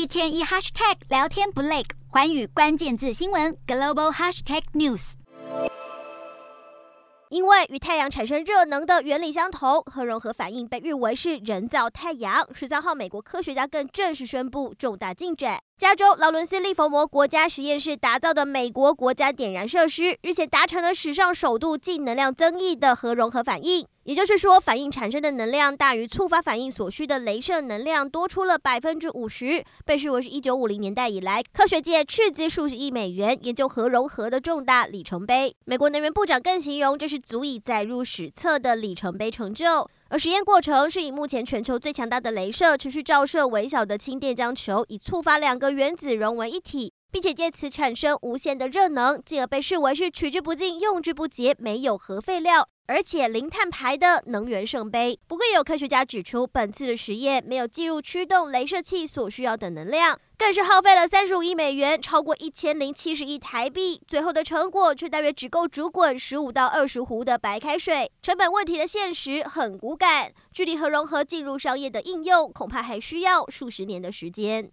一天一 hashtag 聊天不累，寰宇关键字新闻 global hashtag news。因为与太阳产生热能的原理相同，核融合反应被誉为是人造太阳。十三号，美国科学家更正式宣布重大进展。加州劳伦斯利佛摩国家实验室打造的美国国家点燃设施，日前达成了史上首度净能量增益的核融合反应。也就是说，反应产生的能量大于触发反应所需的雷射能量多出了百分之五十，被视为是一九五零年代以来科学界斥资数十亿美元研究核融合的重大里程碑。美国能源部长更形容这是足以载入史册的里程碑成就。而实验过程是以目前全球最强大的雷射持续照射微小的氢电浆球，以触发两个原子融为一体，并且借此产生无限的热能，进而被视为是取之不尽、用之不竭、没有核废料，而且零碳排的能源圣杯。不过，也有科学家指出，本次的实验没有计入驱动镭射器所需要的能量。更是耗费了三十五亿美元，超过一千零七十亿台币，最后的成果却大约只够煮滚十五到二十壶的白开水。成本问题的现实很骨感，距离核融合进入商业的应用，恐怕还需要数十年的时间。